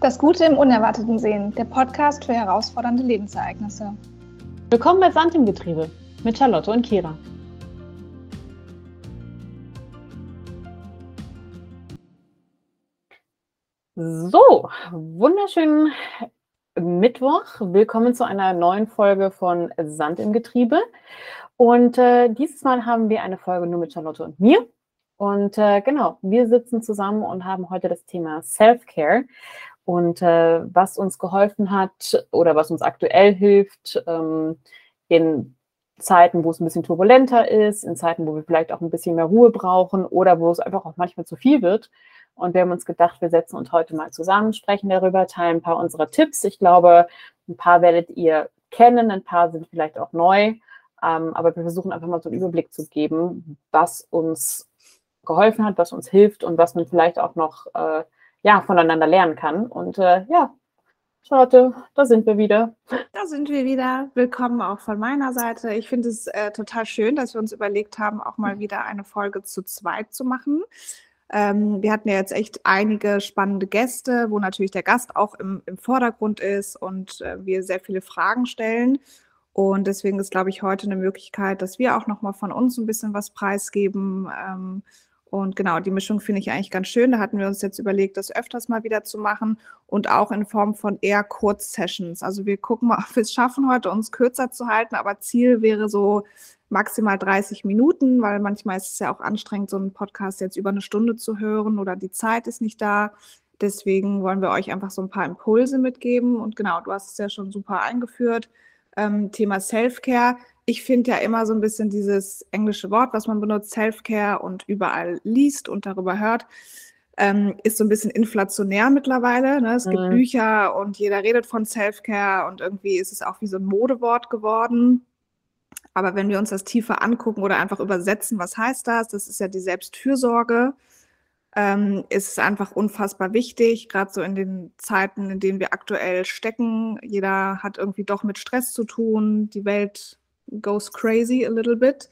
Das Gute im Unerwarteten sehen, der Podcast für herausfordernde Lebensereignisse. Willkommen bei Sand im Getriebe mit Charlotte und Kira. So, wunderschönen Mittwoch. Willkommen zu einer neuen Folge von Sand im Getriebe. Und äh, dieses Mal haben wir eine Folge nur mit Charlotte und mir. Und äh, genau, wir sitzen zusammen und haben heute das Thema Self-Care und äh, was uns geholfen hat oder was uns aktuell hilft ähm, in Zeiten, wo es ein bisschen turbulenter ist, in Zeiten, wo wir vielleicht auch ein bisschen mehr Ruhe brauchen oder wo es einfach auch manchmal zu viel wird. Und wir haben uns gedacht, wir setzen uns heute mal zusammen, sprechen darüber, teilen ein paar unserer Tipps. Ich glaube, ein paar werdet ihr kennen, ein paar sind vielleicht auch neu. Ähm, aber wir versuchen einfach mal so einen Überblick zu geben, was uns geholfen hat, was uns hilft und was man vielleicht auch noch äh, ja, voneinander lernen kann. Und äh, ja, Charlotte, da sind wir wieder. Da sind wir wieder. Willkommen auch von meiner Seite. Ich finde es äh, total schön, dass wir uns überlegt haben, auch mal wieder eine Folge zu zweit zu machen. Ähm, wir hatten ja jetzt echt einige spannende Gäste, wo natürlich der Gast auch im, im Vordergrund ist und äh, wir sehr viele Fragen stellen. Und deswegen ist, glaube ich, heute eine Möglichkeit, dass wir auch noch mal von uns ein bisschen was preisgeben. Ähm, und genau, die Mischung finde ich eigentlich ganz schön. Da hatten wir uns jetzt überlegt, das öfters mal wieder zu machen und auch in Form von eher Kurzsessions. Also wir gucken mal, ob wir es schaffen, heute uns kürzer zu halten, aber Ziel wäre so maximal 30 Minuten, weil manchmal ist es ja auch anstrengend, so einen Podcast jetzt über eine Stunde zu hören oder die Zeit ist nicht da. Deswegen wollen wir euch einfach so ein paar Impulse mitgeben. Und genau, du hast es ja schon super eingeführt. Ähm, Thema Self-Care ich finde ja immer so ein bisschen dieses englische Wort, was man benutzt, Self-Care und überall liest und darüber hört, ähm, ist so ein bisschen inflationär mittlerweile. Ne? Es mhm. gibt Bücher und jeder redet von Self-Care und irgendwie ist es auch wie so ein Modewort geworden. Aber wenn wir uns das tiefer angucken oder einfach übersetzen, was heißt das? Das ist ja die Selbstfürsorge. Ähm, ist einfach unfassbar wichtig, gerade so in den Zeiten, in denen wir aktuell stecken. Jeder hat irgendwie doch mit Stress zu tun. Die Welt goes crazy a little bit.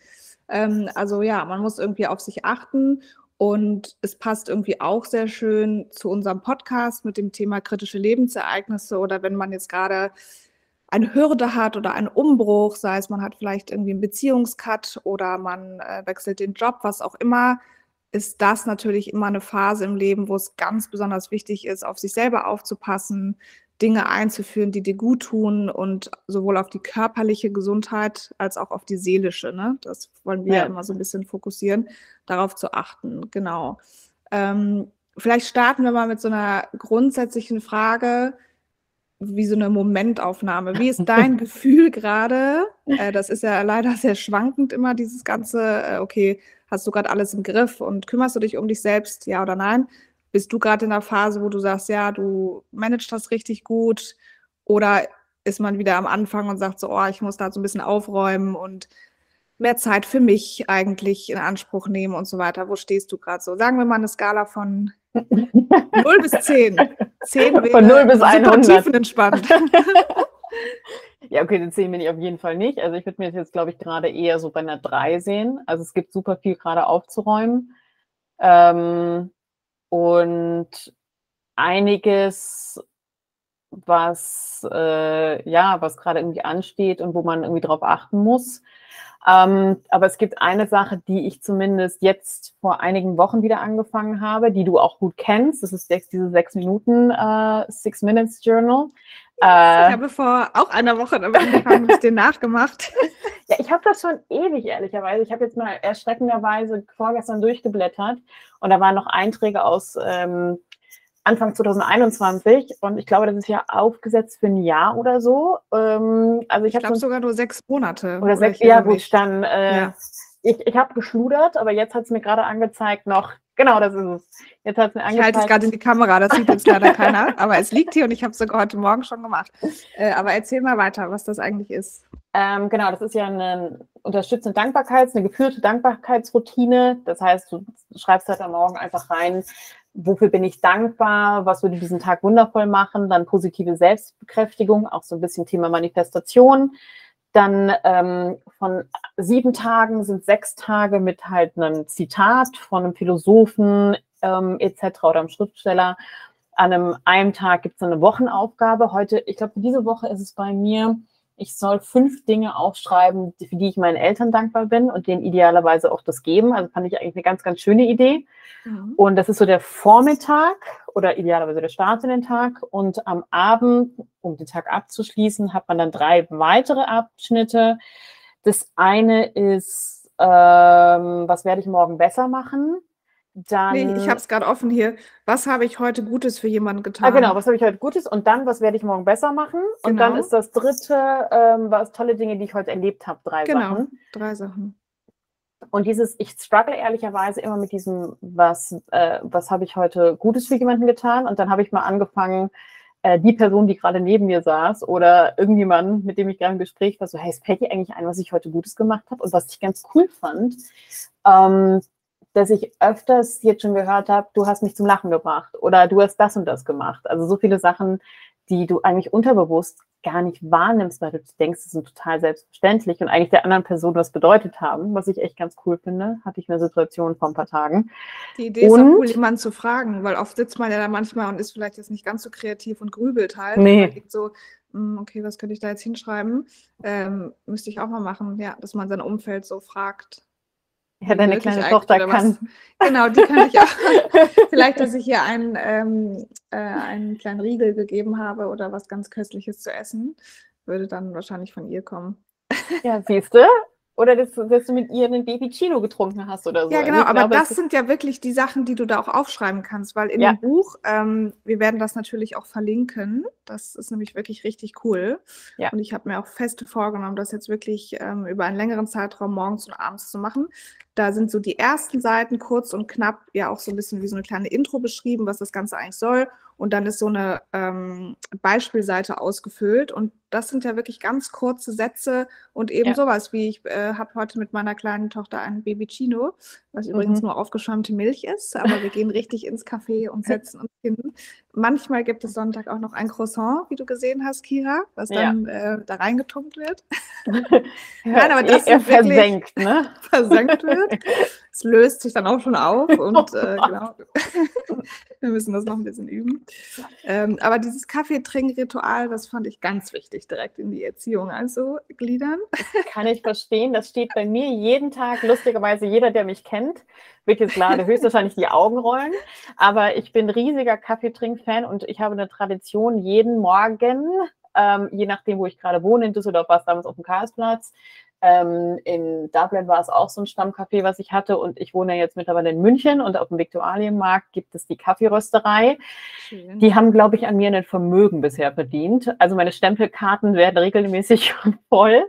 Ähm, also ja, man muss irgendwie auf sich achten und es passt irgendwie auch sehr schön zu unserem Podcast mit dem Thema kritische Lebensereignisse oder wenn man jetzt gerade eine Hürde hat oder einen Umbruch, sei es man hat vielleicht irgendwie einen Beziehungscut oder man äh, wechselt den Job, was auch immer, ist das natürlich immer eine Phase im Leben, wo es ganz besonders wichtig ist, auf sich selber aufzupassen, Dinge einzuführen, die dir gut tun und sowohl auf die körperliche Gesundheit als auch auf die seelische. Ne? Das wollen wir ja. immer so ein bisschen fokussieren, darauf zu achten. Genau. Ähm, vielleicht starten wir mal mit so einer grundsätzlichen Frage, wie so eine Momentaufnahme. Wie ist dein Gefühl gerade? Äh, das ist ja leider sehr schwankend immer, dieses ganze, äh, okay, hast du gerade alles im Griff und kümmerst du dich um dich selbst, ja oder nein? Bist du gerade in der Phase, wo du sagst, ja, du managst das richtig gut? Oder ist man wieder am Anfang und sagt so, oh, ich muss da so ein bisschen aufräumen und mehr Zeit für mich eigentlich in Anspruch nehmen und so weiter. Wo stehst du gerade so? Sagen wir mal eine Skala von 0 bis 10. 10 wäre von 0 bis 100. tiefenentspannt. Ja, okay, den 10 bin ich auf jeden Fall nicht. Also ich würde mir jetzt, glaube ich, gerade eher so bei einer 3 sehen. Also es gibt super viel gerade aufzuräumen. Ähm, und einiges, was äh, ja, was gerade irgendwie ansteht und wo man irgendwie drauf achten muss. Ähm, aber es gibt eine Sache, die ich zumindest jetzt vor einigen Wochen wieder angefangen habe, die du auch gut kennst. Das ist diese sechs Minuten äh, Six Minutes Journal. Äh, ich habe vor auch einer Woche damit angefangen, es dir nachgemacht. Ja, ich habe das schon ewig, ehrlicherweise. Ich habe jetzt mal erschreckenderweise vorgestern durchgeblättert und da waren noch Einträge aus ähm, Anfang 2021 und ich glaube, das ist ja aufgesetzt für ein Jahr oder so. Ähm, also ich, ich glaube sogar nur sechs Monate. Oder sechs, ja gut, dann äh, ja. Ich, ich habe geschludert, aber jetzt hat es mir gerade angezeigt noch Genau, das ist es. Jetzt hat es mir angezeigt. Ich halte es gerade in die Kamera, das sieht jetzt leider keiner, aber es liegt hier und ich habe es sogar heute Morgen schon gemacht. Äh, aber erzähl mal weiter, was das eigentlich ist. Ähm, genau, das ist ja eine unterstützende Dankbarkeits-, eine geführte Dankbarkeitsroutine. Das heißt, du schreibst halt am Morgen einfach rein, wofür bin ich dankbar, was würde diesen Tag wundervoll machen, dann positive Selbstbekräftigung, auch so ein bisschen Thema Manifestation. Dann ähm, von sieben Tagen sind sechs Tage mit halt einem Zitat von einem Philosophen ähm, etc. oder einem Schriftsteller. an einem, einem Tag gibt es eine Wochenaufgabe. Heute, ich glaube, diese Woche ist es bei mir, ich soll fünf Dinge aufschreiben, für die ich meinen Eltern dankbar bin und denen idealerweise auch das geben. Also fand ich eigentlich eine ganz, ganz schöne Idee. Mhm. Und das ist so der Vormittag oder idealerweise der Start in den Tag. Und am Abend, um den Tag abzuschließen, hat man dann drei weitere Abschnitte. Das eine ist, ähm, was werde ich morgen besser machen? Dann, nee, ich habe es gerade offen hier. Was habe ich heute Gutes für jemanden getan? Ah, genau, was habe ich heute Gutes? Und dann, was werde ich morgen besser machen? Genau. Und dann genau. ist das dritte, ähm, was tolle Dinge, die ich heute erlebt habe, drei genau, Sachen. Genau, drei Sachen. Und dieses, ich struggle ehrlicherweise immer mit diesem, was, äh, was habe ich heute Gutes für jemanden getan? Und dann habe ich mal angefangen, äh, die Person, die gerade neben mir saß oder irgendjemand, mit dem ich gerade im Gespräch war, so, hey, es fällt dir eigentlich ein, was ich heute Gutes gemacht habe? Und was ich ganz cool fand, ähm, dass ich öfters jetzt schon gehört habe, du hast mich zum Lachen gebracht oder du hast das und das gemacht. Also so viele Sachen, die du eigentlich unterbewusst gar nicht wahrnimmst, weil du denkst, das sind total selbstverständlich und eigentlich der anderen Person was bedeutet haben, was ich echt ganz cool finde. Hatte ich eine Situation vor ein paar Tagen. Die Idee und, ist auch cool, jemanden zu fragen, weil oft sitzt man ja da manchmal und ist vielleicht jetzt nicht ganz so kreativ und grübelt halt. Nee. so, hm, okay, was könnte ich da jetzt hinschreiben? Ähm, müsste ich auch mal machen, ja, dass man sein Umfeld so fragt. Ja, deine kleine Tochter kann. Genau, die kann ich auch. Vielleicht, dass ich ihr einen, ähm, äh, einen kleinen Riegel gegeben habe oder was ganz Köstliches zu essen, würde dann wahrscheinlich von ihr kommen. Ja, siehst du? Oder dass, dass, du mit ihr einen Baby Chino getrunken hast oder so. Ja, also genau, aber glaube, das sind ja wirklich die Sachen, die du da auch aufschreiben kannst, weil in ja. dem Buch, ähm, wir werden das natürlich auch verlinken. Das ist nämlich wirklich richtig cool. Ja. Und ich habe mir auch fest vorgenommen, das jetzt wirklich ähm, über einen längeren Zeitraum morgens und abends zu machen. Da sind so die ersten Seiten kurz und knapp, ja auch so ein bisschen wie so eine kleine Intro beschrieben, was das Ganze eigentlich soll. Und dann ist so eine ähm, Beispielseite ausgefüllt. Und das sind ja wirklich ganz kurze Sätze und eben ja. sowas wie, ich äh, habe heute mit meiner kleinen Tochter ein Babycino, was übrigens mhm. nur aufgeschäumte Milch ist, aber wir gehen richtig ins Café und setzen uns hin. Manchmal gibt es Sonntag auch noch ein Croissant, wie du gesehen hast, Kira, was dann ja. äh, da reingetunkt wird. Nein, aber das er versenkt, ne? versenkt wird. Es löst sich dann auch schon auf und äh, genau. wir müssen das noch ein bisschen üben. Ähm, aber dieses Kaffeetrinkritual, das fand ich ganz wichtig, direkt in die Erziehung also gliedern. Kann ich verstehen. Das steht bei mir jeden Tag, lustigerweise jeder, der mich kennt, wird jetzt gerade höchstwahrscheinlich die Augen rollen. Aber ich bin riesiger Kaffeetrink-Fan und ich habe eine Tradition, jeden Morgen, ähm, je nachdem, wo ich gerade wohne, in Düsseldorf war es damals auf dem Karlsplatz, ähm, in Dublin war es auch so ein Stammcafé, was ich hatte. Und ich wohne jetzt mittlerweile in München und auf dem Viktualienmarkt gibt es die Kaffeerösterei. Schön. Die haben, glaube ich, an mir ein Vermögen bisher verdient. Also meine Stempelkarten werden regelmäßig voll.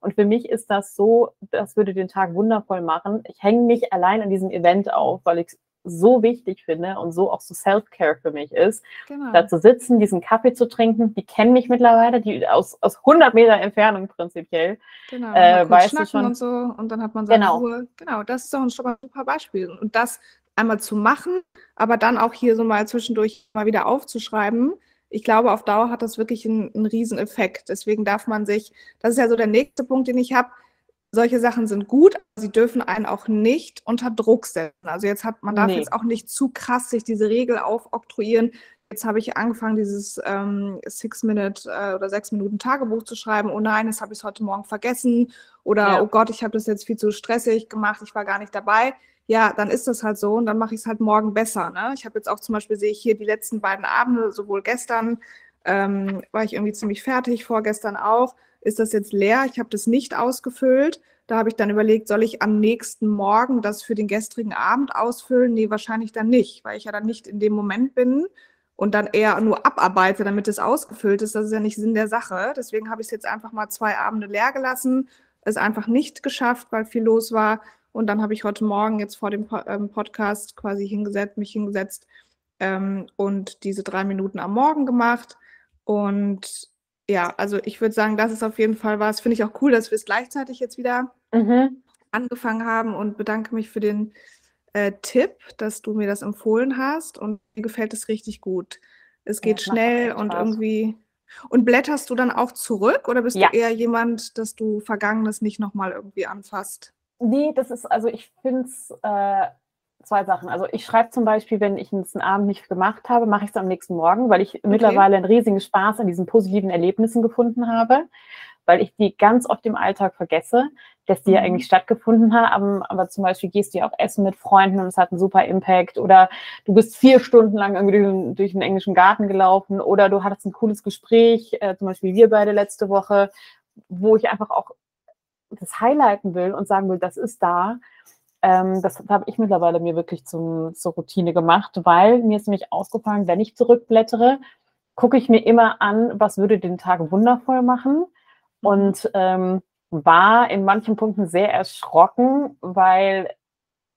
Und für mich ist das so, das würde den Tag wundervoll machen. Ich hänge mich allein an diesem Event auf, weil ich so wichtig finde und so auch so Self-Care für mich ist, genau. da zu sitzen, diesen Kaffee zu trinken. Die kennen mich mittlerweile, die aus, aus 100 Meter Entfernung prinzipiell. Genau, äh, weißt du schon. und so und dann hat man seine genau. Ruhe. Genau, das ist doch ein super Beispiel. Und das einmal zu machen, aber dann auch hier so mal zwischendurch mal wieder aufzuschreiben. Ich glaube, auf Dauer hat das wirklich einen, einen Effekt. Deswegen darf man sich, das ist ja so der nächste Punkt, den ich habe, solche Sachen sind gut, aber sie dürfen einen auch nicht unter Druck setzen. Also jetzt hat man darf nee. jetzt auch nicht zu krass sich diese Regel aufoktroyieren. Jetzt habe ich angefangen, dieses ähm, Six-Minute äh, oder sechs Minuten Tagebuch zu schreiben. Oh nein, das habe ich heute Morgen vergessen. Oder ja. oh Gott, ich habe das jetzt viel zu stressig gemacht, ich war gar nicht dabei. Ja, dann ist das halt so und dann mache ich es halt morgen besser. Ne? Ich habe jetzt auch zum Beispiel, sehe ich hier die letzten beiden Abende, sowohl gestern ähm, war ich irgendwie ziemlich fertig, vorgestern auch ist das jetzt leer, ich habe das nicht ausgefüllt. Da habe ich dann überlegt, soll ich am nächsten Morgen das für den gestrigen Abend ausfüllen? Nee, wahrscheinlich dann nicht, weil ich ja dann nicht in dem Moment bin und dann eher nur abarbeite, damit es ausgefüllt ist. Das ist ja nicht Sinn der Sache. Deswegen habe ich es jetzt einfach mal zwei Abende leer gelassen, es einfach nicht geschafft, weil viel los war. Und dann habe ich heute Morgen jetzt vor dem ähm, Podcast quasi hingesetzt, mich hingesetzt ähm, und diese drei Minuten am Morgen gemacht. Und ja, also ich würde sagen, das ist auf jeden Fall was. Finde ich auch cool, dass wir es gleichzeitig jetzt wieder mhm. angefangen haben und bedanke mich für den äh, Tipp, dass du mir das empfohlen hast und mir gefällt es richtig gut. Es geht ja, schnell und irgendwie. Und blätterst du dann auch zurück oder bist ja. du eher jemand, dass du Vergangenes nicht nochmal irgendwie anfasst? Nee, das ist, also ich finde es äh, zwei Sachen. Also ich schreibe zum Beispiel, wenn ich einen Abend nicht gemacht habe, mache ich es am nächsten Morgen, weil ich okay. mittlerweile einen riesigen Spaß an diesen positiven Erlebnissen gefunden habe, weil ich die ganz oft im Alltag vergesse, dass die mhm. ja eigentlich stattgefunden haben. Aber zum Beispiel gehst du ja auch essen mit Freunden und es hat einen super Impact. Oder du bist vier Stunden lang irgendwie durch, durch den englischen Garten gelaufen oder du hattest ein cooles Gespräch, äh, zum Beispiel wir beide letzte Woche, wo ich einfach auch das highlighten will und sagen will, das ist da. Ähm, das habe ich mittlerweile mir wirklich zum, zur Routine gemacht, weil mir ist nämlich aufgefallen, wenn ich zurückblättere, gucke ich mir immer an, was würde den Tag wundervoll machen. Mhm. Und ähm, war in manchen Punkten sehr erschrocken, weil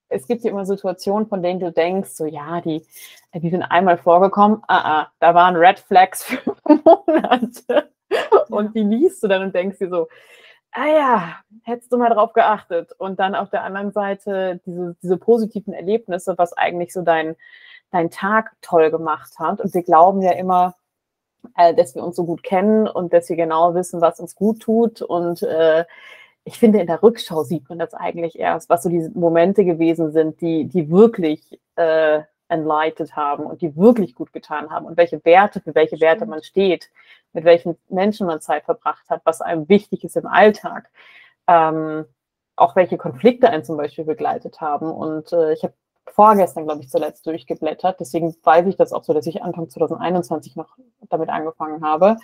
es gibt ja immer Situationen, von denen du denkst, so ja, die, die sind einmal vorgekommen, ah, ah, da waren Red Flags für Monate. Und die liest du dann und denkst dir so, ah ja, hättest du mal drauf geachtet. Und dann auf der anderen Seite diese, diese positiven Erlebnisse, was eigentlich so dein, dein Tag toll gemacht hat. Und wir glauben ja immer, äh, dass wir uns so gut kennen und dass wir genau wissen, was uns gut tut. Und äh, ich finde, in der Rückschau sieht man das eigentlich erst, was so diese Momente gewesen sind, die, die wirklich äh, enlightet haben und die wirklich gut getan haben und welche Werte, für welche Werte man steht, mit welchen Menschen man Zeit verbracht hat, was einem wichtig ist im Alltag. Ähm, auch welche Konflikte einen zum Beispiel begleitet haben. Und äh, ich habe vorgestern, glaube ich, zuletzt durchgeblättert. Deswegen weiß ich das auch so, dass ich Anfang 2021 noch damit angefangen habe.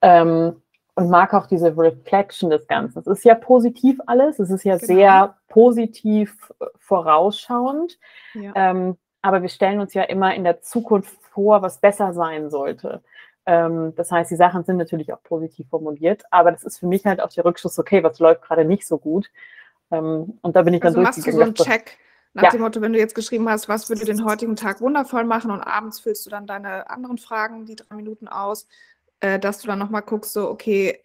Ähm, und mag auch diese Reflection des Ganzen. Es ist ja positiv alles, es ist ja genau. sehr positiv äh, vorausschauend. Ja. Ähm, aber wir stellen uns ja immer in der Zukunft vor, was besser sein sollte. Ähm, das heißt, die Sachen sind natürlich auch positiv formuliert, aber das ist für mich halt auch der Rückschluss, okay, was läuft gerade nicht so gut. Ähm, und da bin ich dann also machst du so einen Check nach ja. dem Motto, wenn du jetzt geschrieben hast, was würde den heutigen Tag wundervoll machen und abends füllst du dann deine anderen Fragen, die drei Minuten aus, äh, dass du dann nochmal guckst, so, okay,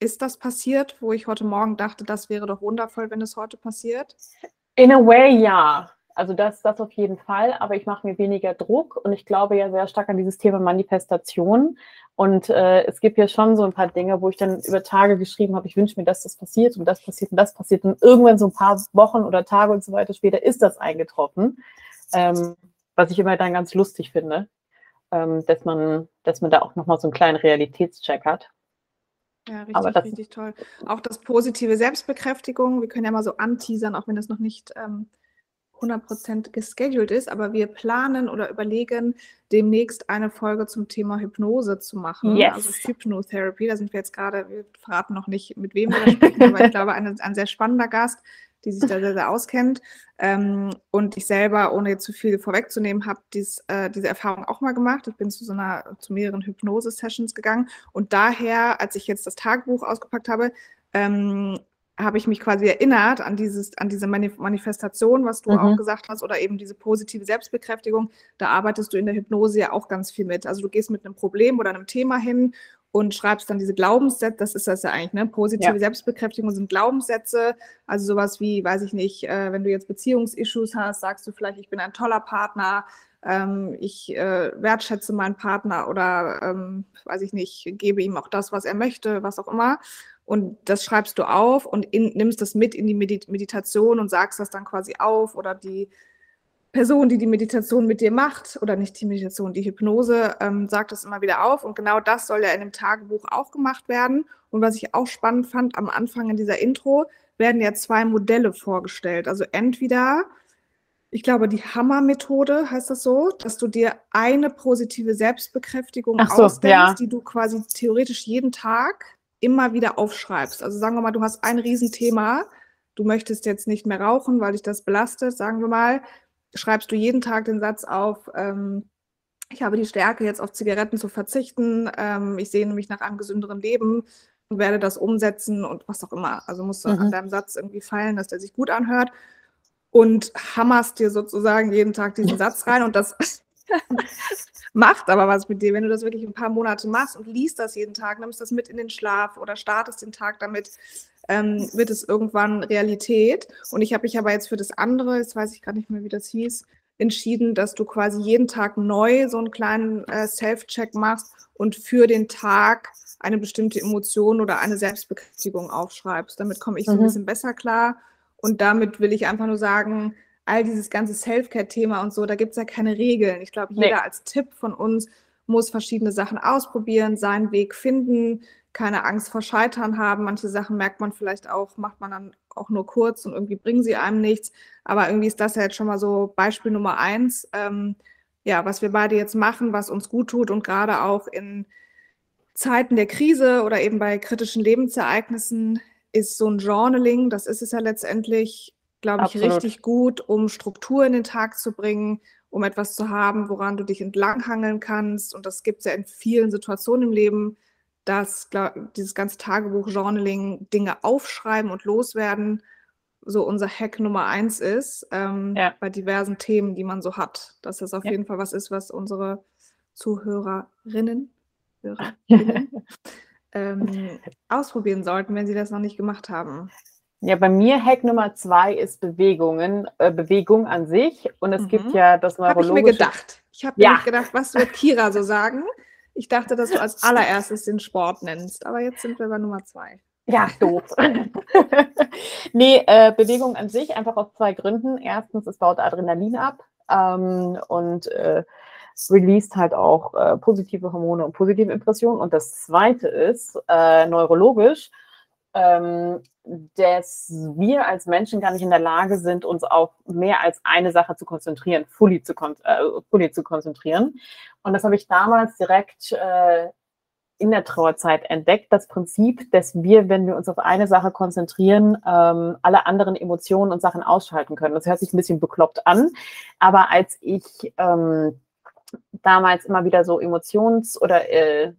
ist das passiert, wo ich heute Morgen dachte, das wäre doch wundervoll, wenn es heute passiert? In a way, ja. Also das, das auf jeden Fall, aber ich mache mir weniger Druck und ich glaube ja sehr stark an dieses Thema Manifestation. Und äh, es gibt ja schon so ein paar Dinge, wo ich dann über Tage geschrieben habe, ich wünsche mir, dass das passiert und das passiert und das passiert. Und irgendwann so ein paar Wochen oder Tage und so weiter später ist das eingetroffen. Ähm, was ich immer dann ganz lustig finde, ähm, dass, man, dass man da auch nochmal so einen kleinen Realitätscheck hat. Ja, richtig, Aber das, richtig toll. Auch das positive Selbstbekräftigung, wir können ja mal so anteasern, auch wenn das noch nicht ähm, 100% gescheduled ist, aber wir planen oder überlegen, demnächst eine Folge zum Thema Hypnose zu machen. Yes. Also Hypnotherapy. Da sind wir jetzt gerade, wir verraten noch nicht, mit wem wir da sprechen, aber ich glaube, ein, ein sehr spannender Gast, die sich da sehr, sehr auskennt. Ähm, und ich selber, ohne jetzt zu viel vorwegzunehmen, habe äh, diese Erfahrung auch mal gemacht. Ich bin zu so einer, zu mehreren Hypnose-Sessions gegangen. Und daher, als ich jetzt das Tagebuch ausgepackt habe, ähm, habe ich mich quasi erinnert an dieses, an diese Manifestation, was du mhm. auch gesagt hast, oder eben diese positive Selbstbekräftigung. Da arbeitest du in der Hypnose ja auch ganz viel mit. Also du gehst mit einem Problem oder einem Thema hin und schreibst dann diese Glaubenssätze, das ist das ja eigentlich, ne? Positive ja. Selbstbekräftigung sind Glaubenssätze, also sowas wie, weiß ich nicht, äh, wenn du jetzt Beziehungsissues hast, sagst du vielleicht, ich bin ein toller Partner, ähm, ich äh, wertschätze meinen Partner oder, ähm, weiß ich nicht, gebe ihm auch das, was er möchte, was auch immer und das schreibst du auf und in, nimmst das mit in die Medit Meditation und sagst das dann quasi auf oder die Person, die die Meditation mit dir macht oder nicht die Meditation, die Hypnose, ähm, sagt das immer wieder auf und genau das soll ja in dem Tagebuch auch gemacht werden und was ich auch spannend fand am Anfang in dieser Intro, werden ja zwei Modelle vorgestellt. Also entweder, ich glaube, die Hammer-Methode heißt das so, dass du dir eine positive Selbstbekräftigung so, ausdenkst, ja. die du quasi theoretisch jeden Tag immer wieder aufschreibst. Also sagen wir mal, du hast ein Riesenthema, du möchtest jetzt nicht mehr rauchen, weil dich das belastet, sagen wir mal, schreibst du jeden Tag den Satz auf, ähm, ich habe die Stärke, jetzt auf Zigaretten zu verzichten, ähm, ich sehne mich nach einem gesünderen Leben und werde das umsetzen und was auch immer. Also musst du mhm. an deinem Satz irgendwie feilen, dass der sich gut anhört und hammerst dir sozusagen jeden Tag diesen Satz rein und das macht aber was mit dir, wenn du das wirklich ein paar Monate machst und liest das jeden Tag, nimmst das mit in den Schlaf oder startest den Tag damit, ähm, wird es irgendwann Realität. Und ich habe mich aber jetzt für das andere, jetzt weiß ich gerade nicht mehr, wie das hieß, entschieden, dass du quasi jeden Tag neu so einen kleinen äh, Self-Check machst und für den Tag eine bestimmte Emotion oder eine Selbstbekräftigung aufschreibst. Damit komme ich so ein mhm. bisschen besser klar. Und damit will ich einfach nur sagen, all dieses ganze Self-Care-Thema und so, da gibt es ja keine Regeln. Ich glaube, jeder nee. als Tipp von uns muss verschiedene Sachen ausprobieren, seinen Weg finden, keine Angst vor Scheitern haben. Manche Sachen merkt man vielleicht auch, macht man dann auch nur kurz und irgendwie bringen sie einem nichts. Aber irgendwie ist das ja jetzt schon mal so Beispiel Nummer eins, ähm, ja, was wir beide jetzt machen, was uns gut tut und gerade auch in Zeiten der Krise oder eben bei kritischen Lebensereignissen ist so ein Journaling, das ist es ja letztendlich, glaube ich, Absolut. richtig gut, um Struktur in den Tag zu bringen, um etwas zu haben, woran du dich entlanghangeln kannst. Und das gibt es ja in vielen Situationen im Leben, dass glaub, dieses ganze Tagebuch, Journaling, Dinge aufschreiben und loswerden, so unser Hack Nummer eins ist, ähm, ja. bei diversen Themen, die man so hat. Dass das auf ja. jeden Fall was ist, was unsere Zuhörerinnen Hörerinnen, ähm, ausprobieren sollten, wenn sie das noch nicht gemacht haben. Ja, bei mir Hack Nummer zwei ist Bewegungen, äh, Bewegung an sich. Und es mhm. gibt ja das neurologische... Habe ich mir gedacht. Ich habe ja. gedacht, was wird Kira so sagen? Ich dachte, dass du als allererstes den Sport nennst. Aber jetzt sind wir bei Nummer zwei. Ja, doof. nee, äh, Bewegung an sich einfach aus zwei Gründen. Erstens, es baut Adrenalin ab. Ähm, und äh, released halt auch äh, positive Hormone und positive Impressionen. Und das zweite ist äh, neurologisch ähm, dass wir als Menschen gar nicht in der Lage sind, uns auf mehr als eine Sache zu konzentrieren, fully zu, kon äh, fully zu konzentrieren. Und das habe ich damals direkt äh, in der Trauerzeit entdeckt, das Prinzip, dass wir, wenn wir uns auf eine Sache konzentrieren, ähm, alle anderen Emotionen und Sachen ausschalten können. Das hört sich ein bisschen bekloppt an, aber als ich ähm, damals immer wieder so Emotions- oder äh,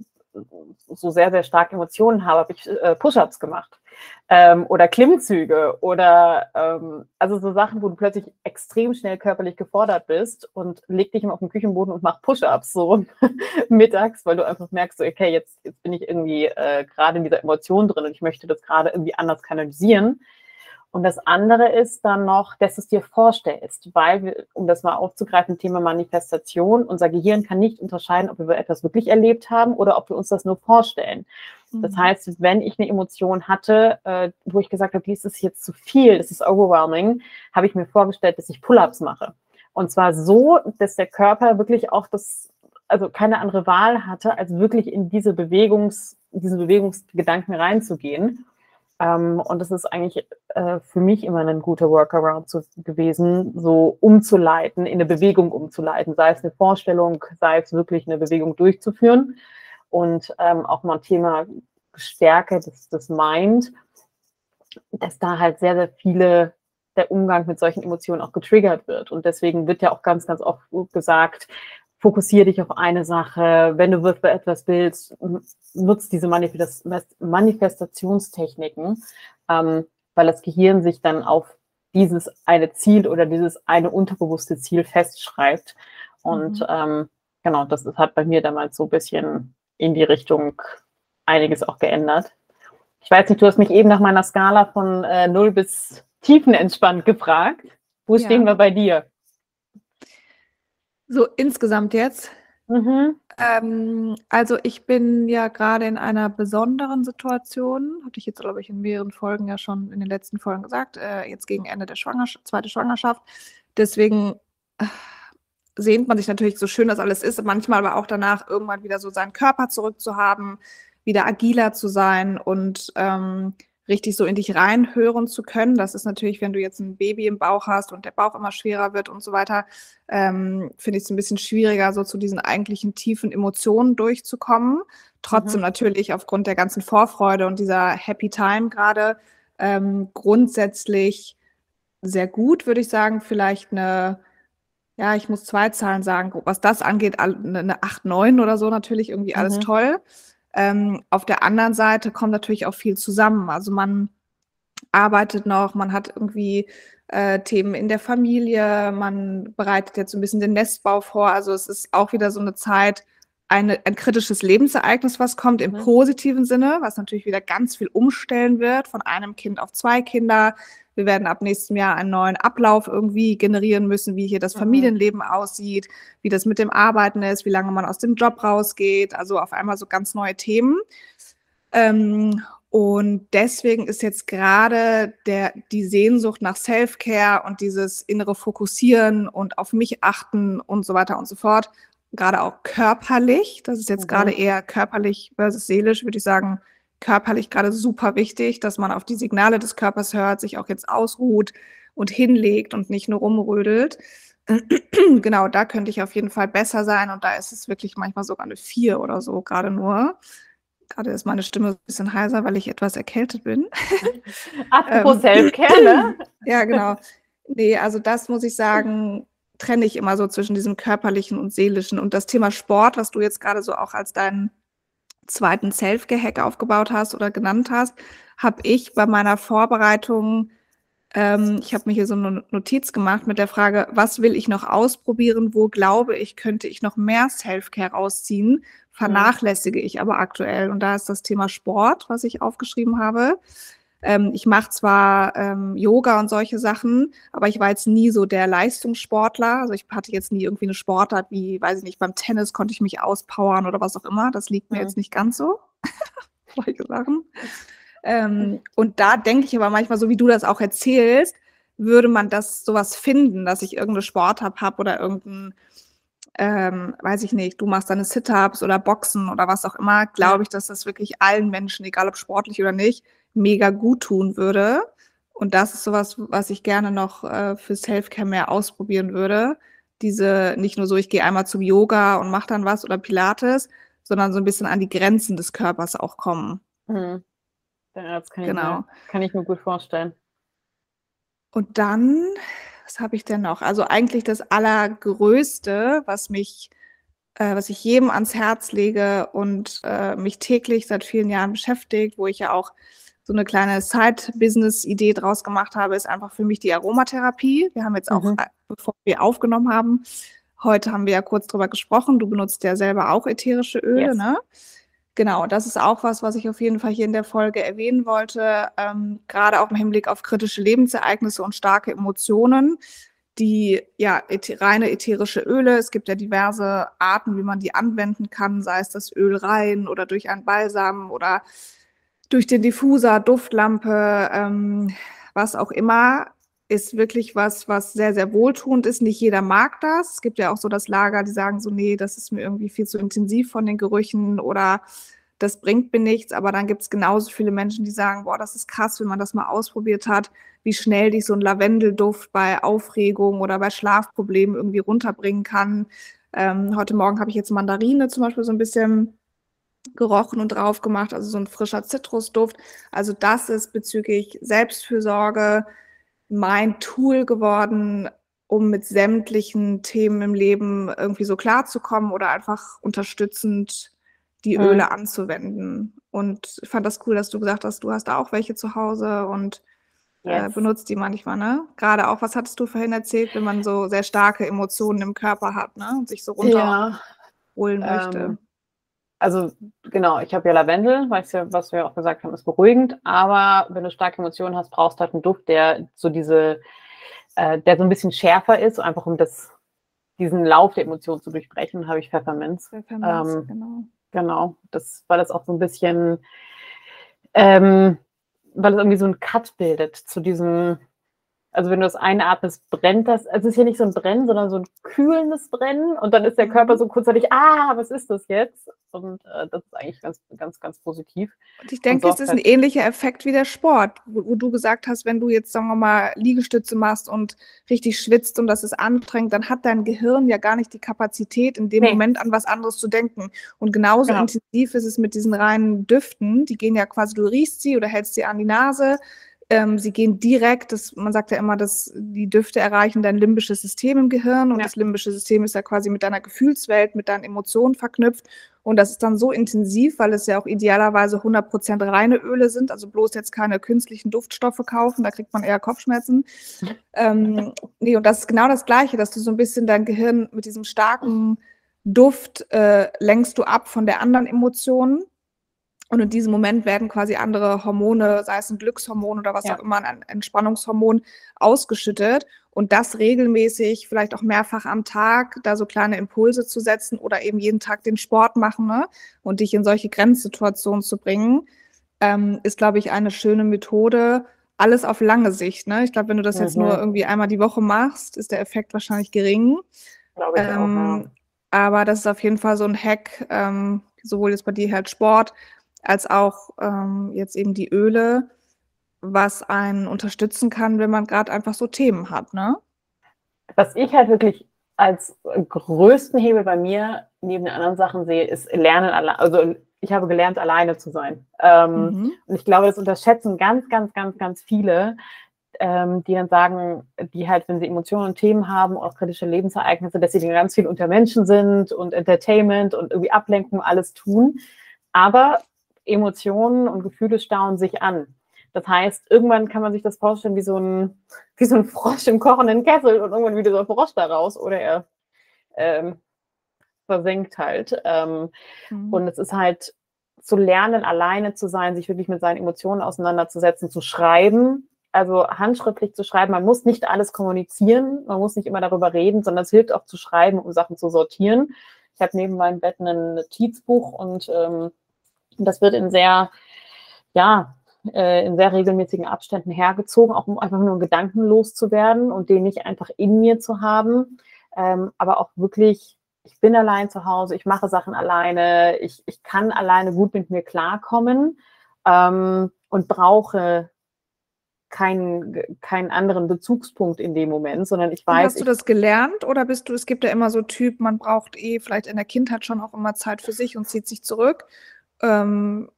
so sehr, sehr stark Emotionen habe, habe ich äh, Push-ups gemacht. Ähm, oder Klimmzüge oder ähm, also so Sachen, wo du plötzlich extrem schnell körperlich gefordert bist und leg dich immer auf den Küchenboden und mach Push-ups so mittags, weil du einfach merkst, so, okay, jetzt, jetzt bin ich irgendwie äh, gerade in dieser Emotion drin und ich möchte das gerade irgendwie anders kanalisieren. Und das andere ist dann noch, dass du es dir vorstellst, weil, wir, um das mal aufzugreifen, Thema Manifestation, unser Gehirn kann nicht unterscheiden, ob wir etwas wirklich erlebt haben oder ob wir uns das nur vorstellen. Mhm. Das heißt, wenn ich eine Emotion hatte, äh, wo ich gesagt habe, dies ist jetzt zu viel, das ist overwhelming, habe ich mir vorgestellt, dass ich Pull-ups mache. Und zwar so, dass der Körper wirklich auch das, also keine andere Wahl hatte, als wirklich in diese Bewegungs, diesen Bewegungsgedanken reinzugehen. Ähm, und das ist eigentlich äh, für mich immer ein guter Workaround zu, gewesen, so umzuleiten, in eine Bewegung umzuleiten, sei es eine Vorstellung, sei es wirklich eine Bewegung durchzuführen. Und ähm, auch mal Thema Stärke des, des Mind, dass da halt sehr, sehr viele der Umgang mit solchen Emotionen auch getriggert wird. Und deswegen wird ja auch ganz, ganz oft gesagt, fokussiere dich auf eine Sache. Wenn du für etwas willst, nutzt diese Manifestationstechniken, ähm, weil das Gehirn sich dann auf dieses eine Ziel oder dieses eine unterbewusste Ziel festschreibt. Und mhm. ähm, genau, das hat bei mir damals so ein bisschen in die Richtung einiges auch geändert. Ich weiß nicht, du hast mich eben nach meiner Skala von äh, 0 bis tiefenentspannt gefragt. Wo ja. stehen wir bei dir? So insgesamt jetzt. Mhm. Ähm, also ich bin ja gerade in einer besonderen Situation, hatte ich jetzt, glaube ich, in mehreren Folgen ja schon in den letzten Folgen gesagt, äh, jetzt gegen Ende der Schwangerschaft, zweite Schwangerschaft. Deswegen äh, sehnt man sich natürlich so schön, dass alles ist, manchmal aber auch danach irgendwann wieder so seinen Körper zurückzuhaben, wieder agiler zu sein und ähm, richtig so in dich reinhören zu können. Das ist natürlich, wenn du jetzt ein Baby im Bauch hast und der Bauch immer schwerer wird und so weiter, ähm, finde ich es ein bisschen schwieriger, so zu diesen eigentlichen tiefen Emotionen durchzukommen. Trotzdem mhm. natürlich aufgrund der ganzen Vorfreude und dieser Happy Time gerade ähm, grundsätzlich sehr gut, würde ich sagen. Vielleicht eine, ja, ich muss zwei Zahlen sagen, was das angeht, eine 8, 9 oder so natürlich irgendwie alles mhm. toll. Ähm, auf der anderen Seite kommt natürlich auch viel zusammen. Also man arbeitet noch, man hat irgendwie äh, Themen in der Familie, man bereitet jetzt ein bisschen den Nestbau vor. Also es ist auch wieder so eine Zeit, eine, ein kritisches Lebensereignis, was kommt im mhm. positiven Sinne, was natürlich wieder ganz viel umstellen wird, von einem Kind auf zwei Kinder. Wir werden ab nächstem Jahr einen neuen Ablauf irgendwie generieren müssen, wie hier das mhm. Familienleben aussieht, wie das mit dem Arbeiten ist, wie lange man aus dem Job rausgeht. Also auf einmal so ganz neue Themen. Ähm, Und deswegen ist jetzt gerade der, die Sehnsucht nach Self-Care und dieses innere Fokussieren und auf mich achten und so weiter und so fort, gerade auch körperlich, das ist jetzt mhm. gerade eher körperlich versus seelisch, würde ich sagen, körperlich gerade super wichtig, dass man auf die Signale des Körpers hört, sich auch jetzt ausruht und hinlegt und nicht nur rumrödelt. genau, da könnte ich auf jeden Fall besser sein und da ist es wirklich manchmal sogar eine vier oder so, gerade nur. Gerade ist meine Stimme ein bisschen heiser, weil ich etwas erkältet bin. Apropos ähm, Selfcare, ne? Ja, genau. Nee, also das muss ich sagen, trenne ich immer so zwischen diesem körperlichen und seelischen. Und das Thema Sport, was du jetzt gerade so auch als deinen zweiten Self-Gehack aufgebaut hast oder genannt hast, habe ich bei meiner Vorbereitung, ähm, ich habe mir hier so eine Notiz gemacht mit der Frage, was will ich noch ausprobieren, wo glaube ich, könnte ich noch mehr Self-Care rausziehen, vernachlässige ich aber aktuell. Und da ist das Thema Sport, was ich aufgeschrieben habe. Ähm, ich mache zwar ähm, Yoga und solche Sachen, aber ich war jetzt nie so der Leistungssportler. Also ich hatte jetzt nie irgendwie eine Sportart wie, weiß ich nicht, beim Tennis konnte ich mich auspowern oder was auch immer. Das liegt mir mhm. jetzt nicht ganz so. solche Sachen. Ähm, und da denke ich aber manchmal, so wie du das auch erzählst, würde man das sowas finden, dass ich irgendeine Sportart habe oder irgendein ähm, weiß ich nicht, du machst deine Sit-Ups oder Boxen oder was auch immer, glaube ich, dass das wirklich allen Menschen, egal ob sportlich oder nicht, mega gut tun würde. Und das ist sowas, was ich gerne noch äh, für Self-Care mehr ausprobieren würde. Diese, nicht nur so, ich gehe einmal zum Yoga und mache dann was oder Pilates, sondern so ein bisschen an die Grenzen des Körpers auch kommen. Mhm. Ja, das kann, genau. ich mir, kann ich mir gut vorstellen. Und dann was habe ich denn noch? Also eigentlich das Allergrößte, was mich, äh, was ich jedem ans Herz lege und äh, mich täglich seit vielen Jahren beschäftigt, wo ich ja auch so eine kleine Side-Business-Idee draus gemacht habe, ist einfach für mich die Aromatherapie. Wir haben jetzt auch, mhm. Äh, bevor wir aufgenommen haben, heute haben wir ja kurz drüber gesprochen. Du benutzt ja selber auch ätherische Öle, yes. ne? Genau, das ist auch was, was ich auf jeden Fall hier in der Folge erwähnen wollte, ähm, gerade auch im Hinblick auf kritische Lebensereignisse und starke Emotionen. Die ja reine ätherische Öle, es gibt ja diverse Arten, wie man die anwenden kann, sei es das Öl rein oder durch einen Balsam oder durch den Diffuser, Duftlampe, ähm, was auch immer, ist wirklich was, was sehr, sehr wohltuend ist. Nicht jeder mag das. Es gibt ja auch so das Lager, die sagen so, nee, das ist mir irgendwie viel zu intensiv von den Gerüchen oder das bringt mir nichts. Aber dann gibt es genauso viele Menschen, die sagen, boah, das ist krass, wenn man das mal ausprobiert hat, wie schnell dich so ein Lavendelduft bei Aufregung oder bei Schlafproblemen irgendwie runterbringen kann. Ähm, heute Morgen habe ich jetzt Mandarine zum Beispiel so ein bisschen gerochen und drauf gemacht, also so ein frischer Zitrusduft. Also das ist bezüglich Selbstfürsorge, mein Tool geworden, um mit sämtlichen Themen im Leben irgendwie so klarzukommen oder einfach unterstützend die mhm. Öle anzuwenden. Und ich fand das cool, dass du gesagt hast, du hast da auch welche zu Hause und äh, yes. äh, benutzt die manchmal, ne? Gerade auch, was hattest du vorhin erzählt, wenn man so sehr starke Emotionen im Körper hat, ne? Und sich so runterholen ja. möchte. Ähm, also genau, ich habe ja Lavendel, weißt ja, was wir auch gesagt haben, ist beruhigend, aber wenn du starke Emotionen hast, brauchst du halt einen Duft, der so diese, äh, der so ein bisschen schärfer ist, einfach um das, diesen Lauf der Emotionen zu durchbrechen, habe ich Pfefferminz. Pfefferminz, ähm, genau. Genau, das, weil das auch so ein bisschen, ähm, weil es irgendwie so ein Cut bildet zu diesem, also wenn du das einatmest, brennt das. Also es ist hier nicht so ein Brennen, sondern so ein kühlendes Brennen. Und dann ist der Körper mhm. so kurzzeitig, ah, was ist das jetzt? Und äh, das ist eigentlich ganz, ganz, ganz positiv. Und ich denke, es ist ein ähnlicher Effekt wie der Sport, wo, wo, du gesagt hast, wenn du jetzt, sagen wir mal, Liegestütze machst und richtig schwitzt und das ist anstrengend, dann hat dein Gehirn ja gar nicht die Kapazität, in dem nee. Moment an was anderes zu denken. Und genauso genau. intensiv ist es mit diesen reinen Düften. Die gehen ja quasi, du riechst sie oder hältst sie an die Nase ähm, sie gehen direkt, das, man sagt ja immer, dass die Düfte erreichen dein limbisches System im Gehirn und ja. das limbische System ist ja quasi mit deiner Gefühlswelt, mit deinen Emotionen verknüpft. Und das ist dann so intensiv, weil es ja auch idealerweise 100% reine Öle sind, also bloß jetzt keine künstlichen Duftstoffe kaufen, da kriegt man eher Kopfschmerzen. Ähm, nee, und das ist genau das Gleiche, dass du so ein bisschen dein Gehirn mit diesem starken Duft äh, lenkst du ab von der anderen Emotionen und in diesem Moment werden quasi andere Hormone, sei es ein Glückshormon oder was ja. auch immer, ein Entspannungshormon ausgeschüttet. Und das regelmäßig, vielleicht auch mehrfach am Tag, da so kleine Impulse zu setzen oder eben jeden Tag den Sport machen ne? und dich in solche Grenzsituationen zu bringen, ähm, ist, glaube ich, eine schöne Methode. Alles auf lange Sicht. Ne? Ich glaube, wenn du das mhm. jetzt nur mhm. irgendwie einmal die Woche machst, ist der Effekt wahrscheinlich gering. Glaube ich ähm, auch, ja. Aber das ist auf jeden Fall so ein Hack, ähm, sowohl jetzt bei dir halt Sport, als auch ähm, jetzt eben die Öle, was einen unterstützen kann, wenn man gerade einfach so Themen hat, ne? Was ich halt wirklich als größten Hebel bei mir neben den anderen Sachen sehe, ist Lernen allein. Also ich habe gelernt, alleine zu sein. Ähm, mhm. Und ich glaube, das unterschätzen ganz, ganz, ganz, ganz viele, ähm, die dann sagen, die halt, wenn sie Emotionen und Themen haben, auch kritische Lebensereignisse, dass sie dann ganz viel unter Menschen sind und Entertainment und irgendwie Ablenkung alles tun. Aber Emotionen und Gefühle stauen sich an. Das heißt, irgendwann kann man sich das vorstellen wie so ein, wie so ein Frosch im kochenden Kessel und irgendwann wieder so ein Frosch daraus oder er ähm, versenkt halt. Ähm, mhm. Und es ist halt zu lernen, alleine zu sein, sich wirklich mit seinen Emotionen auseinanderzusetzen, zu schreiben, also handschriftlich zu schreiben. Man muss nicht alles kommunizieren, man muss nicht immer darüber reden, sondern es hilft auch zu schreiben, um Sachen zu sortieren. Ich habe neben meinem Bett ein Notizbuch und ähm, das wird in sehr, ja, äh, in sehr regelmäßigen Abständen hergezogen, auch um einfach nur gedankenlos zu werden und den nicht einfach in mir zu haben, ähm, aber auch wirklich ich bin allein zu Hause, ich mache Sachen alleine, ich, ich kann alleine gut mit mir klarkommen ähm, und brauche keinen, keinen anderen Bezugspunkt in dem Moment, sondern ich weiß. Und hast du das gelernt oder bist du, es gibt ja immer so Typ, man braucht eh vielleicht in der Kindheit schon auch immer Zeit für sich und zieht sich zurück. Ähm,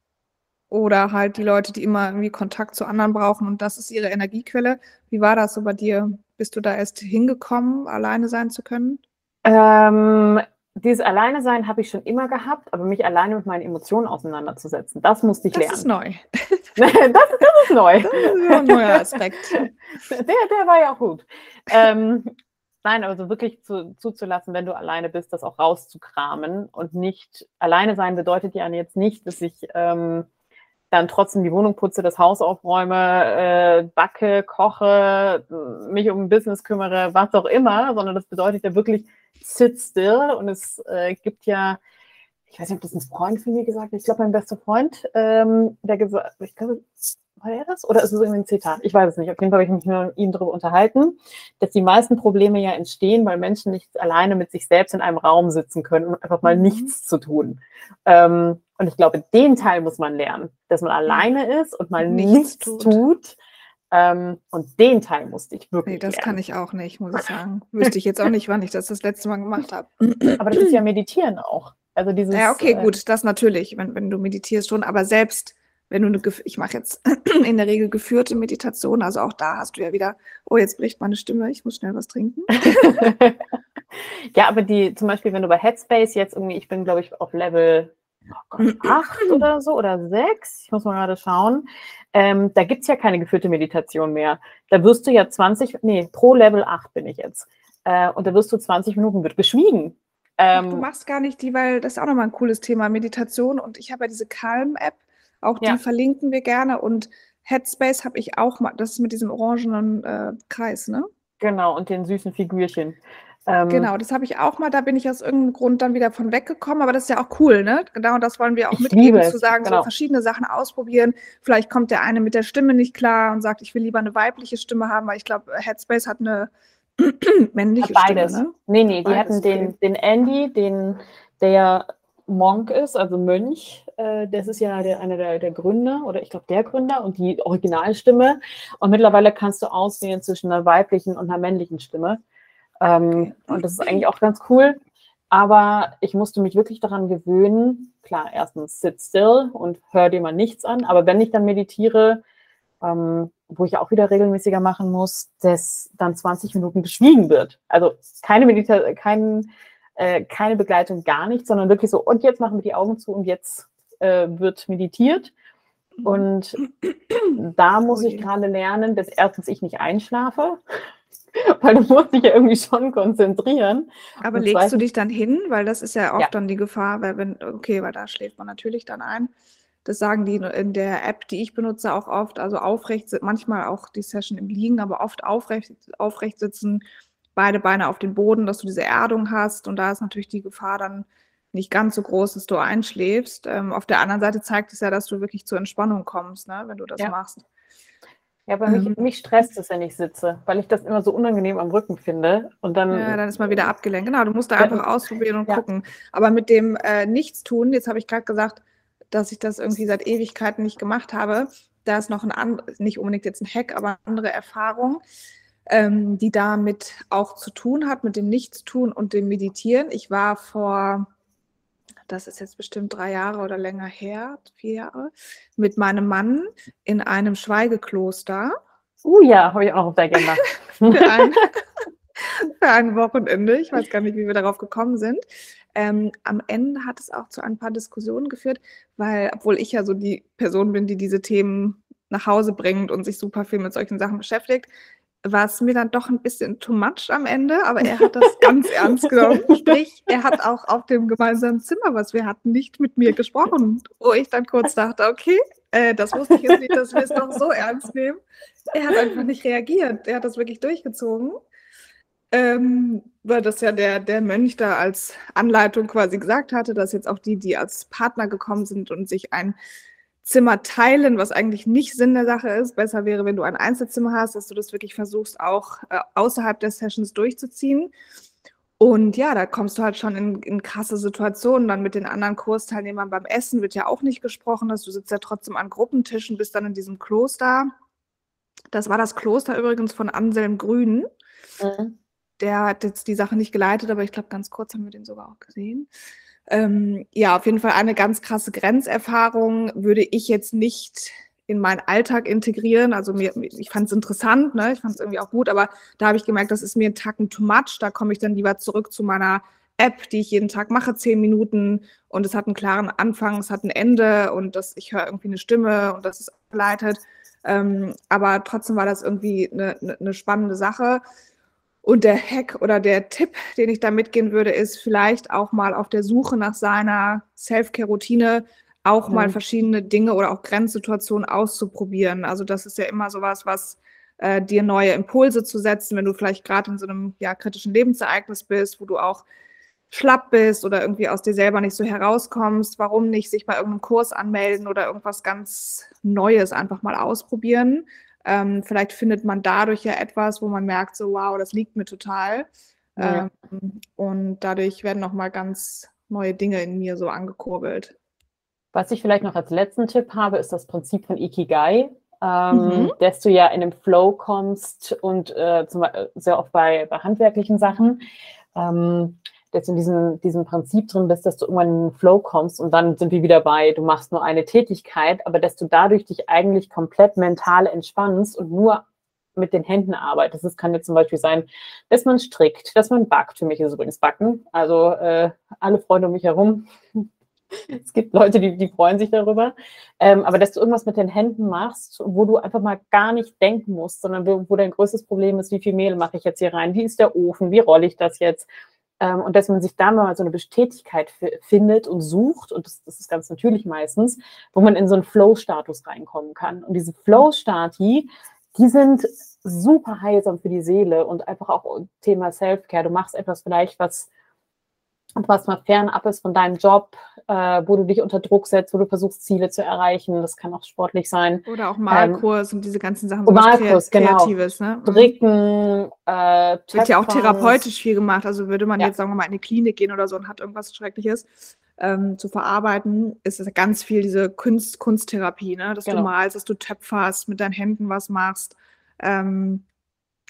oder halt die Leute, die immer irgendwie Kontakt zu anderen brauchen und das ist ihre Energiequelle. Wie war das so bei dir? Bist du da erst hingekommen, alleine sein zu können? Ähm, dieses Alleine sein habe ich schon immer gehabt, aber mich alleine mit meinen Emotionen auseinanderzusetzen, das musste ich das lernen. Das ist neu. das, das, ist neu. Das ist ein neuer Aspekt. Der, der war ja auch gut. Ähm, nein, also wirklich zu, zuzulassen, wenn du alleine bist, das auch rauszukramen und nicht alleine sein bedeutet ja jetzt nicht, dass ich ähm, dann trotzdem die Wohnung putze, das Haus aufräume, äh, backe, koche, mich um ein Business kümmere, was auch immer, sondern das bedeutet ja wirklich sit still. Und es äh, gibt ja, ich weiß nicht, ob das ein Freund von mir gesagt hat, ich glaube mein bester Freund, ähm, der gesagt, ich glaube, war er das? Oder ist es irgendwie ein Zitat? Ich weiß es nicht. Auf jeden Fall habe ich mich mit ihm darüber unterhalten, dass die meisten Probleme ja entstehen, weil Menschen nicht alleine mit sich selbst in einem Raum sitzen können und einfach mal mhm. nichts zu tun. Ähm, und ich glaube, den Teil muss man lernen, dass man alleine ist und mal nichts, nichts tut. tut. Ähm, und den Teil musste ich wirklich. Nee, das lernen. kann ich auch nicht, muss ich sagen. Wüsste ich jetzt auch nicht, wann ich das das letzte Mal gemacht habe. Aber das ist ja Meditieren auch. Also dieses, ja, okay, äh, gut, das natürlich, wenn, wenn du meditierst schon, aber selbst wenn du eine, ich mache jetzt in der Regel geführte Meditation, also auch da hast du ja wieder, oh, jetzt bricht meine Stimme, ich muss schnell was trinken. ja, aber die, zum Beispiel, wenn du bei Headspace jetzt irgendwie, ich bin, glaube ich, auf Level oh Gott, acht oder so oder sechs, ich muss mal gerade schauen. Ähm, da gibt es ja keine geführte Meditation mehr. Da wirst du ja 20, nee, pro Level 8 bin ich jetzt. Äh, und da wirst du 20 Minuten, wird geschwiegen. Ähm, du machst gar nicht die, weil das ist auch nochmal ein cooles Thema, Meditation. Und ich habe ja diese Calm-App, auch die ja. verlinken wir gerne. Und Headspace habe ich auch mal, das ist mit diesem orangenen äh, Kreis, ne? Genau, und den süßen Figürchen. Ähm, genau, das habe ich auch mal, da bin ich aus irgendeinem Grund dann wieder von weggekommen, aber das ist ja auch cool, ne? Genau, das wollen wir auch mitgeben, zu sagen, genau. so verschiedene Sachen ausprobieren. Vielleicht kommt der eine mit der Stimme nicht klar und sagt, ich will lieber eine weibliche Stimme haben, weil ich glaube, Headspace hat eine männliche beides. Stimme, ne? Nee, nee, die hatten den, den Andy, den, der ja Monk ist, also Mönch, äh, das ist ja der, einer der, der Gründer oder ich glaube der Gründer und die Originalstimme. Und mittlerweile kannst du auswählen zwischen einer weiblichen und einer männlichen Stimme. Ähm, und das ist eigentlich auch ganz cool. Aber ich musste mich wirklich daran gewöhnen. Klar, erstens sit still und hör dir mal nichts an. Aber wenn ich dann meditiere, ähm, wo ich auch wieder regelmäßiger machen muss, dass dann 20 Minuten geschwiegen wird. Also keine Medita kein, äh, keine Begleitung, gar nichts, sondern wirklich so, und jetzt machen wir die Augen zu und jetzt äh, wird meditiert. Und da muss ich gerade lernen, dass erstens ich nicht einschlafe weil du musst dich ja irgendwie schon konzentrieren. Aber legst du dich dann hin? Weil das ist ja oft ja. dann die Gefahr, weil wenn, okay, weil da schläft man natürlich dann ein. Das sagen die in der App, die ich benutze, auch oft. Also aufrecht, manchmal auch die Session im Liegen, aber oft aufrecht, aufrecht sitzen, beide Beine auf den Boden, dass du diese Erdung hast. Und da ist natürlich die Gefahr dann, nicht ganz so groß, dass du einschläfst. Ähm, auf der anderen Seite zeigt es ja, dass du wirklich zur Entspannung kommst, ne, wenn du das Ja. machst. Ja, aber Ähm. mich, mich stresst es, wenn ich sitze, weil ich das immer so unangenehm am Rücken finde. Und dann, Ja, dann ist man wieder abgelenkt. Genau, du musst da einfach ausprobieren und ja. gucken. Aber mit dem äh, Nichtstun, jetzt habe ich gerade gesagt, dass ich das irgendwie seit Ewigkeiten nicht gemacht habe. Da ist noch ein anderes, nicht unbedingt jetzt ein Hack, aber eine andere Erfahrung, ähm, die damit auch zu tun hat, mit dem Nichtstun und dem Meditieren. Ich war vor, das ist jetzt bestimmt drei Jahre oder länger her, vier Jahre, mit meinem Mann in einem Schweigekloster. uh ja, habe ich auch noch auf der Agenda. für ein, für ein Wochenende. Ich weiß gar nicht, wie wir darauf gekommen sind. Ähm, am Ende hat es auch zu ein paar Diskussionen geführt, weil, obwohl ich ja so die Person bin, die diese Themen nach Hause bringt und sich super viel mit solchen Sachen beschäftigt, war es mir dann doch ein bisschen too much am Ende, aber er hat das ganz ernst genommen. Sprich, er hat auch auf dem gemeinsamen Zimmer, was wir hatten, nicht mit mir gesprochen, wo ich dann kurz dachte, okay, äh, das wusste ich jetzt nicht, dass wir es doch so ernst nehmen. Er hat einfach nicht reagiert. Er hat das wirklich durchgezogen. Ähm, weil das ja der, der Mönch da als Anleitung quasi gesagt hatte, dass jetzt auch die, die als Partner gekommen sind und sich ein Zimmer teilen, was eigentlich nicht Sinn der Sache ist. Besser wäre, wenn du ein Einzelzimmer hast, dass du das wirklich versuchst, auch äh, außerhalb der Sessions durchzuziehen. Und ja, da kommst du halt schon in, in krasse Situationen. Dann mit den anderen Kursteilnehmern beim Essen wird ja auch nicht gesprochen, dass du sitzt ja trotzdem an Gruppentischen, bist dann in diesem Kloster. Das war das Kloster übrigens von Anselm Grün. Mhm. Der hat jetzt die Sache nicht geleitet, aber ich glaube, ganz kurz haben wir den sogar auch gesehen. Ähm, ja, auf jeden Fall eine ganz krasse Grenzerfahrung würde ich jetzt nicht in meinen Alltag integrieren. Also mir, ich fand es interessant, ne? ich fand es irgendwie auch gut, aber da habe ich gemerkt, das ist mir ein Tacken too much. Da komme ich dann lieber zurück zu meiner App, die ich jeden Tag mache, zehn Minuten und es hat einen klaren Anfang, es hat ein Ende und das, ich höre irgendwie eine Stimme und das ist abgeleitet. Ähm, aber trotzdem war das irgendwie eine, eine spannende Sache. Und der Hack oder der Tipp, den ich da mitgehen würde, ist vielleicht auch mal auf der Suche nach seiner Self-Care-Routine auch mal Mhm. verschiedene Dinge oder auch Grenzsituationen auszuprobieren. Also das ist ja immer sowas, was äh, dir neue Impulse zu setzen, wenn du vielleicht gerade in so einem ja, kritischen Lebensereignis bist, wo du auch schlapp bist oder irgendwie aus dir selber nicht so herauskommst. Warum nicht sich bei irgendeinem Kurs anmelden oder irgendwas ganz Neues einfach mal ausprobieren? Ähm, vielleicht findet man dadurch ja etwas, wo man merkt, so wow, das liegt mir total. Ja. Ähm, und dadurch werden nochmal ganz neue Dinge in mir so angekurbelt. Was ich vielleicht noch als letzten Tipp habe, ist das Prinzip von Ikigai, ähm, Mhm. dass du ja in den Flow kommst und äh, zum, Beispiel sehr oft bei, bei handwerklichen Sachen, ähm, du in diesem, diesem Prinzip drin bist, dass du irgendwann in den Flow kommst und dann sind wir wieder bei, du machst nur eine Tätigkeit, aber dass du dadurch dich eigentlich komplett mental entspannst und nur mit den Händen arbeitest. Es kann jetzt zum Beispiel sein, dass man strickt, dass man backt. Für mich ist übrigens Backen. Also äh, alle Freunde um mich herum. Es gibt Leute, die, die freuen sich darüber. Ähm, aber dass du irgendwas mit den Händen machst, wo du einfach mal gar nicht denken musst, sondern wo dein größtes Problem ist, wie viel Mehl mache ich jetzt hier rein, wie ist der Ofen, wie rolle ich das jetzt? Ähm, und dass man sich da mal so eine Bestätigkeit findet und sucht, und das, das ist ganz natürlich meistens, wo man in so einen Flow-Status reinkommen kann. Und diese Flow-Stati, die sind super heilsam für die Seele und einfach auch Thema Self-Care. Du machst etwas vielleicht, was was mal fernab ist von deinem Job, äh, wo du dich unter Druck setzt, wo du versuchst, Ziele zu erreichen. Das kann auch sportlich sein. Oder auch Malkurs ähm, und diese ganzen Sachen. So Malkurs, genau. Kreatives, ne? Stricken, äh, Wird ja auch therapeutisch viel gemacht. Also würde man Ja. jetzt, sagen wir mal, in eine Klinik gehen oder so und hat irgendwas Schreckliches ähm, zu verarbeiten, ist es ganz viel diese Kunst, Kunsttherapie, ne? Dass Genau. du malst, dass du töpferst, mit deinen Händen was machst. Ähm,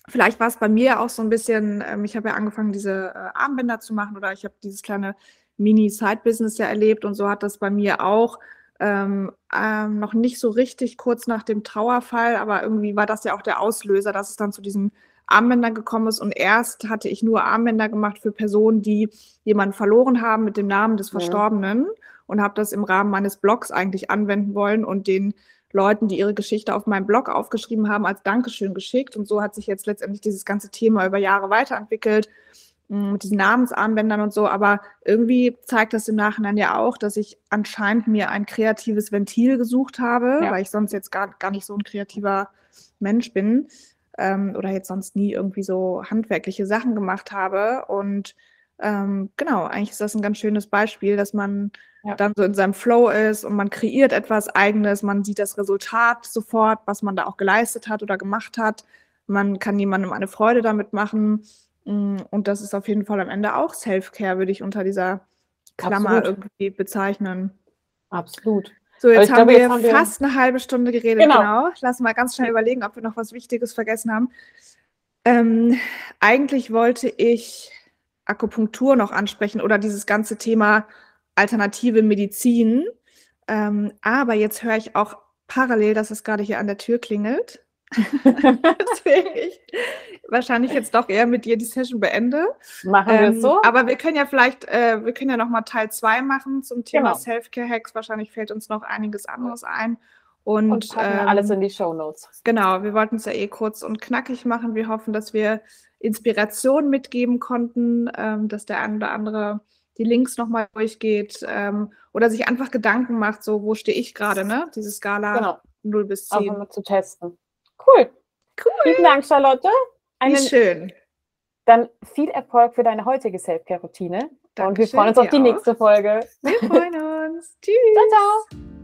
vielleicht war es bei mir auch so ein bisschen, ähm, ich habe ja angefangen, diese äh, Armbänder zu machen oder ich habe dieses kleine Mini-Side-Business ja erlebt und so hat das bei mir auch ähm, ähm, noch nicht so richtig kurz nach dem Trauerfall, aber irgendwie war das ja auch der Auslöser, dass es dann zu diesen Armbändern gekommen ist. Und erst hatte ich nur Armbänder gemacht für Personen, die jemanden verloren haben mit dem Namen des. Verstorbenen und habe das im Rahmen meines Blogs eigentlich anwenden wollen und den Leuten, die ihre Geschichte auf meinem Blog aufgeschrieben haben, als Dankeschön geschickt. Und so hat sich jetzt letztendlich dieses ganze Thema über Jahre weiterentwickelt mh, mit diesen Namensarmbändern und so. Aber irgendwie zeigt das im Nachhinein ja auch, dass ich anscheinend mir ein kreatives Ventil gesucht habe, Ja. weil ich sonst jetzt gar, gar nicht so ein kreativer Mensch bin ähm, oder jetzt sonst nie irgendwie so handwerkliche Sachen gemacht habe. Und ähm, genau, eigentlich ist das ein ganz schönes Beispiel, dass man ja. dann so in seinem Flow ist und man kreiert etwas Eigenes, man sieht das Resultat sofort, was man da auch geleistet hat oder gemacht hat. Man kann jemandem eine Freude damit machen. Mm, und das ist auf jeden Fall am Ende auch Self-Care, würde ich unter dieser Klammer Absolut. irgendwie bezeichnen. Absolut. So, jetzt, haben, glaube, wir jetzt haben, wir fast eine halbe Stunde geredet. Genau. genau. Lass mal ganz schnell überlegen, ob wir noch was Wichtiges vergessen haben. Ähm, eigentlich wollte ich Akupunktur noch ansprechen oder dieses ganze Thema alternative Medizin. Ähm, aber jetzt höre ich auch parallel, dass es gerade hier an der Tür klingelt. Deswegen ich wahrscheinlich jetzt doch eher mit dir die Session beende. Machen wir es ähm, so. Aber wir können ja vielleicht, äh, wir können ja noch mal Teil 2 machen zum Thema genau. Self-Care-Hacks. Wahrscheinlich fällt uns noch einiges anderes ein. Und, und ähm, alles in die Show Notes. Genau, wir wollten es ja eh kurz und knackig machen. Wir hoffen, dass wir Inspiration mitgeben konnten, ähm, dass der ein oder andere die Links nochmal durchgeht ähm, oder sich einfach Gedanken macht, so wo stehe ich gerade, ne? Diese Skala genau. 0 bis 10. Auch mal zu testen. Cool. Cool. Vielen Dank, Charlotte. Einen, Wie schön. Dann viel Erfolg für deine heutige Selfcare-Routine. Und wir freuen uns auf die auch. nächste Folge. Wir freuen uns. Tschüss. Ciao, ciao.